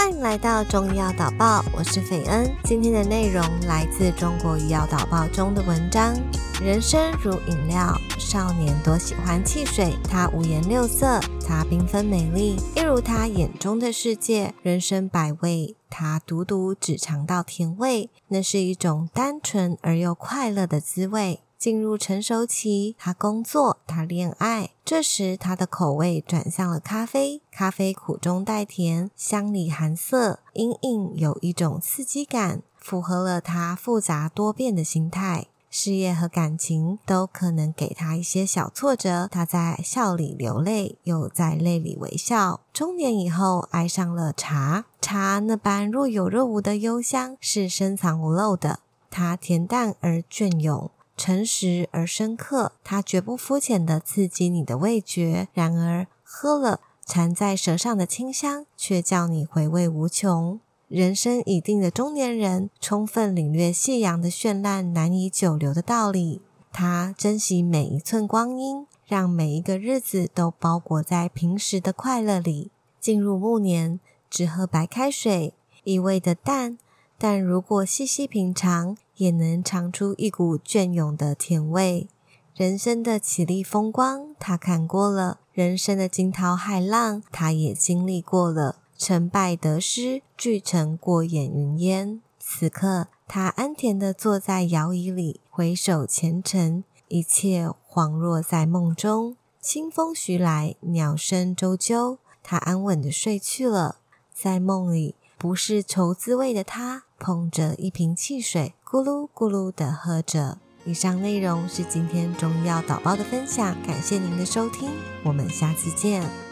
欢迎来到中医药导报，我是斐恩。今天的内容来自《中国医药导报》中的文章。人生如饮料，少年多喜欢汽水，它五颜六色，它缤纷美丽，一如他眼中的世界。人生百味，他独独只尝到甜味，那是一种单纯而又快乐的滋味。进入成熟期，他工作，他恋爱，这时他的口味转向了咖啡。咖啡苦中带甜，香里含涩，隐隐有一种刺激感，符合了他复杂多变的心态。事业和感情都可能给他一些小挫折，他在笑里流泪，又在泪里微笑。中年以后，爱上了茶，茶那般若有若无的幽香是深藏不露的，它恬淡而隽永。诚实而深刻，它绝不肤浅的刺激你的味觉。然而，喝了缠在舌上的清香，却叫你回味无穷。人生已定的中年人，充分领略夕阳的绚烂难以久留的道理。他珍惜每一寸光阴，让每一个日子都包裹在平时的快乐里。进入暮年，只喝白开水，一味的淡。但如果细细品尝，也能尝出一股隽永的甜味。人生的绮丽风光，他看过了；人生的惊涛骇浪，他也经历过了。成败得失，俱成过眼云烟。此刻，他安恬地坐在摇椅里，回首前尘，一切恍若在梦中。清风徐来，鸟声啾啾，他安稳地睡去了。在梦里。不是愁滋味的他，捧着一瓶汽水，咕噜咕噜的喝着。以上内容是今天中药导报的分享，感谢您的收听，我们下次见。